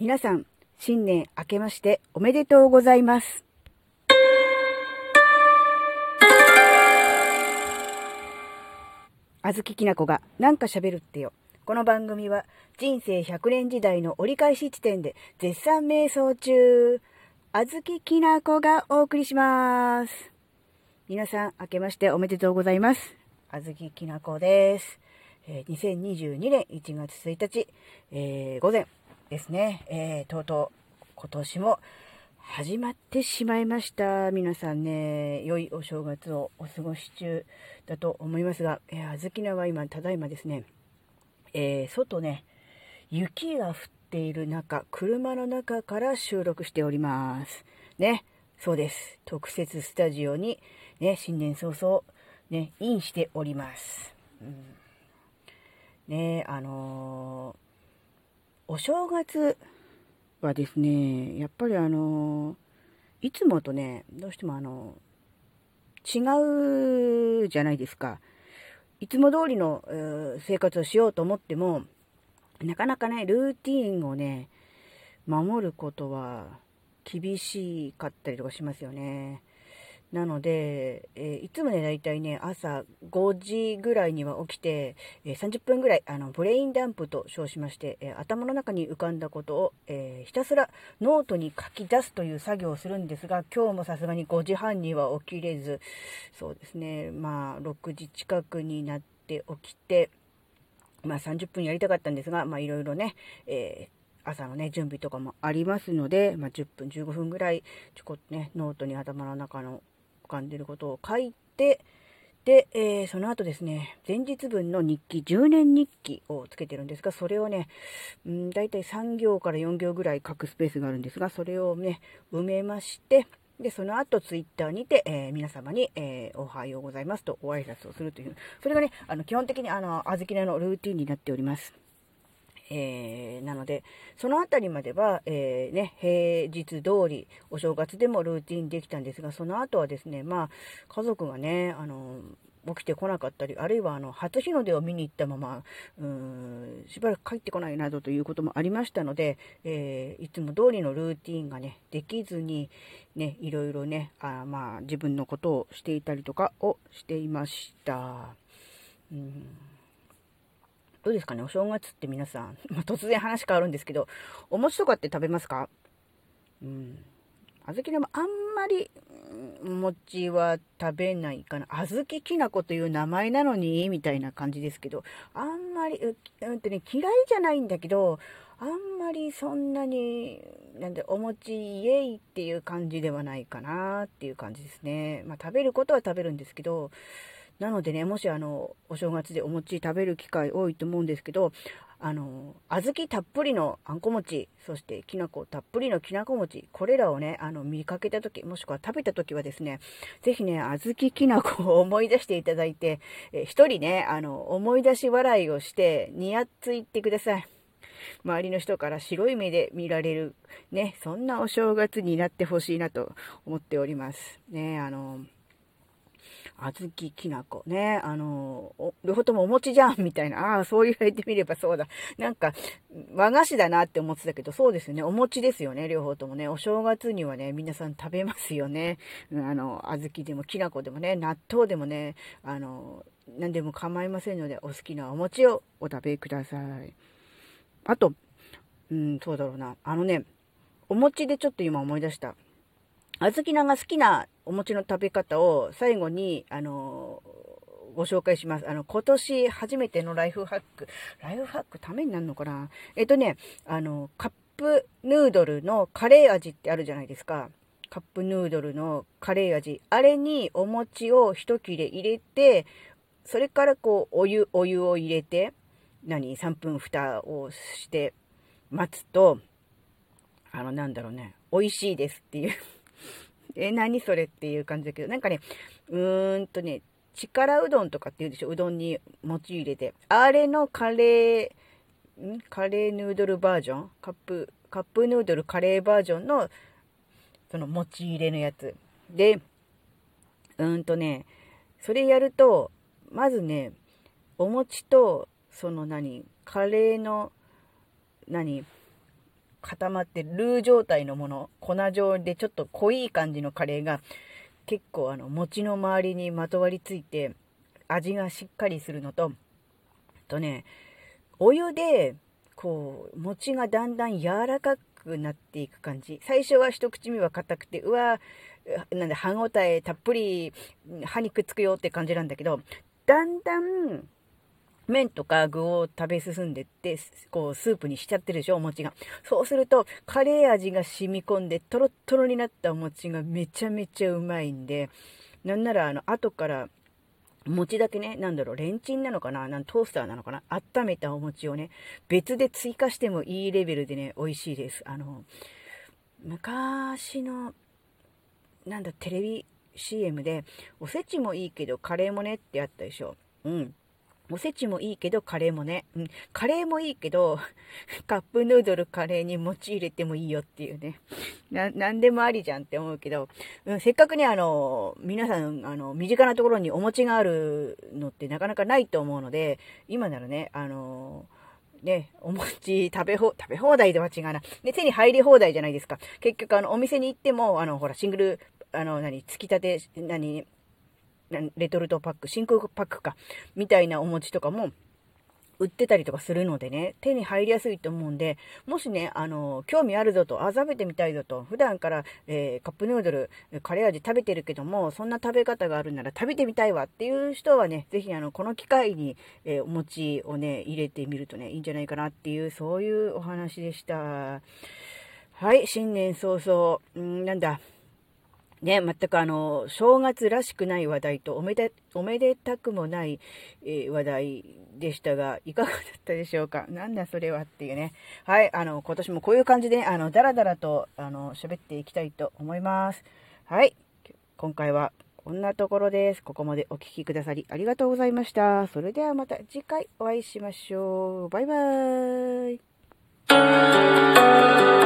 皆さん、新年明けましておめでとうございます。あずききなこがなんか喋るってよ。この番組は人生100年時代の折り返し地点で絶賛瞑想中、あずききなこがお送りします。皆さん、明けましておめでとうございます。あずききなこです。えー、2022年1月1日、えー、午前ですね、えー、とうとう今年も始まってしまいました。皆さんね、良いお正月をお過ごし中だと思いますが、えー、あずきなは今、ただいまですね、えー、外ね、雪が降っている中、車の中から収録しております。ね、そうです。特設スタジオに、ね、新年早々、ね、インしております。うんねあのー、お正月はですね、やっぱりあの、いつもとね、どうしてもあの、違うじゃないですか。いつも通りの、生活をしようと思っても、なかなかね、ルーティンをね、守ることは厳しかったりとかしますよね。なので、えー、いつもね、だいたいね、朝5時ぐらいには起きて、えー、30分ぐらい、あの、ブレインダンプと称しまして、えー、頭の中に浮かんだことを、えひたすらノートに書き出すという作業をするんですが、今日もさすがに5時半には起きれず、そうですね、まあ、6時近くになって起きて、まあ、30分やりたかったんですが、まあ、いろいろね、え朝のね、準備とかもありますので、まあ、10分、15分ぐらい、ちょこっとね、ノートに頭の中の浮かんでることを書いて、で、えー、その後ですね、前日分の日記、10年日記をつけてるんですが、それをね、うん、だいたい3行から4行ぐらい書くスペースがあるんですが、それをね、埋めまして、で、その後、ツイッターにて、えー、皆様に、えー、おはようございますとお挨拶をするという、それがね、あの、基本的に、あの、あずきねのルーティンになっております。えー、なので、そのあたりまでは、えー、ね、平日通り、お正月でもルーティンできたんですが、その後はですね、まあ、家族がね、あの、起きてこなかったり、あるいはあの初日の出を見に行ったまま、うーんしばらく帰ってこないなどということもありましたので、えー、いつも通りのルーティンがね、できずに、ね、いろいろね、あまあ、自分のことをしていたりとかをしていました。うんどうですかね？お正月って皆さん、突然話変わるんですけど、お餅とかって食べますか？うん。あずきでもあんまり、お餅は食べないかな。あずききなこという名前なのにみたいな感じですけど、あんまり、ううんとね、嫌いじゃないんだけど、あんまりそんなに、なんで、お餅イエイっていう感じではないかなっていう感じですね。まあ食べることは食べるんですけど、なのでね、もしあの、お正月でお餅食べる機会多いと思うんですけど、あの、小豆たっぷりのあんこ餅、そしてきな粉たっぷりのきなこ餅、これらをね、あの、見かけた時、もしくは食べた時はですね、ぜひね、小豆きな粉を思い出していただいて、え一人ね、あの、思い出し笑いをして、にやついてください。周りの人から白い目で見られる、ね、そんなお正月になってほしいなと思っております。ね、あの、小豆きな粉ね、あの、両方ともお餅じゃんみたいな、ああ、そう言われてみればそうだ。なんか、和菓子だなって思ってたけど、そうですよね。お餅ですよね、両方ともね。お正月にはね、皆さん食べますよね。あの、小豆でもきな粉でもね、納豆でもね、あの、何でも構いませんので、お好きなお餅をお食べください。あと、うん、そうだろうな。あのね、お餅でちょっと今思い出した。あずきなが好きなお餅の食べ方を最後に、あのご紹介します。あの、今年初めてのライフハック。ライフハックためになるのかな？えっとね、あの、カップヌードルのカレー味ってあるじゃないですか。カップヌードルのカレー味。あれにお餅を一切れ入れて、それからこう、お湯、お湯を入れて、何 ?3 分蓋をして待つと、あの、なんだろうね、美味しいですっていうえ、何それっていう感じだけど、なんかね、うーんとね、力うどんとかって言うでしょ？うどんに餅入れて。あれのカレー、ん？カレーヌードルバージョン？カップ、カップヌードルカレーバージョンの、その餅入れのやつ。で、うーんとね、それやると、まずね、お餅と、その何、カレーの、何、固まってルー状態のもの、粉状でちょっと濃い感じのカレーが結構あの餅の周りにまとわりついて味がしっかりするのと、とね、お湯でこう餅がだんだん柔らかくなっていく感じ。最初は一口目は硬くて、うわなんで歯ごたえたっぷり歯にくっつくよって感じなんだけど、だんだん麺とか具を食べ進んでって、こう、スープにしちゃってるでしょ、お餅が。そうすると、カレー味が染み込んで、トロットロになったお餅がめちゃめちゃうまいんで、なんなら、あの、後から、餅だけね、なんだろう、レンチンなのかななんトースターなのかな温めたお餅をね、別で追加してもいいレベルでね、美味しいです。あの、昔の、なんだ、テレビ CM で、おせちもいいけど、カレーもねってあったでしょ。うん。おせちもいいけど、カレーもね。うん。カレーもいいけど、カップヌードルカレーに餅入れてもいいよっていうね。な、なんでもありじゃんって思うけど、うん、せっかくね、あの、皆さん、あの、身近なところにお餅があるのってなかなかないと思うので、今ならね、あの、ね、お餅食べ放、食べ放題では違うな。ね、手に入り放題じゃないですか。結局、あの、お店に行っても、あの、ほら、シングル、あの、何、つきたて、何、レトルトパック、真空パックか、みたいなお餅とかも売ってたりとかするのでね、手に入りやすいと思うんで、もしね、あの、興味あるぞと、あ、食べてみたいぞと、普段から、えー、カップヌードル、カレー味食べてるけども、そんな食べ方があるなら食べてみたいわっていう人はね、ぜひあの、この機会に、えー、お餅をね、入れてみるとね、いいんじゃないかなっていう、そういうお話でした。はい、新年早々、んなんだ、ね、全くあの、正月らしくない話題とおめで、おめでたくもない、え、話題でしたが、いかがだったでしょうか？なんだそれはっていうね。はい、あの、今年もこういう感じで、あの、だらだらと、あの、喋っていきたいと思います。はい、今回はこんなところです。ここまでお聴きくださりありがとうございました。それではまた次回お会いしましょう。バイバーイ。